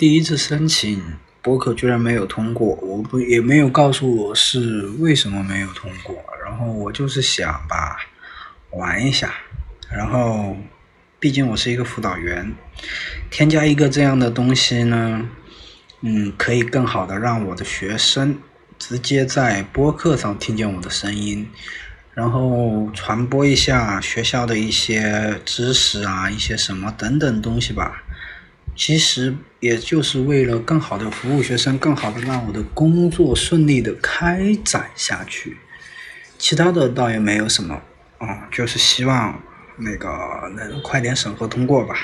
第一次申请博客居然没有通过，我不也没有告诉我是为什么没有通过，然后我就是想吧，玩一下，然后毕竟我是一个辅导员，添加一个这样的东西呢，嗯，可以更好的让我的学生直接在播客上听见我的声音。然后传播一下学校的一些知识啊，一些什么等等东西吧。其实也就是为了更好的服务学生，更好的让我的工作顺利的开展下去。其他的倒也没有什么，啊，就是希望那个能快点审核通过吧。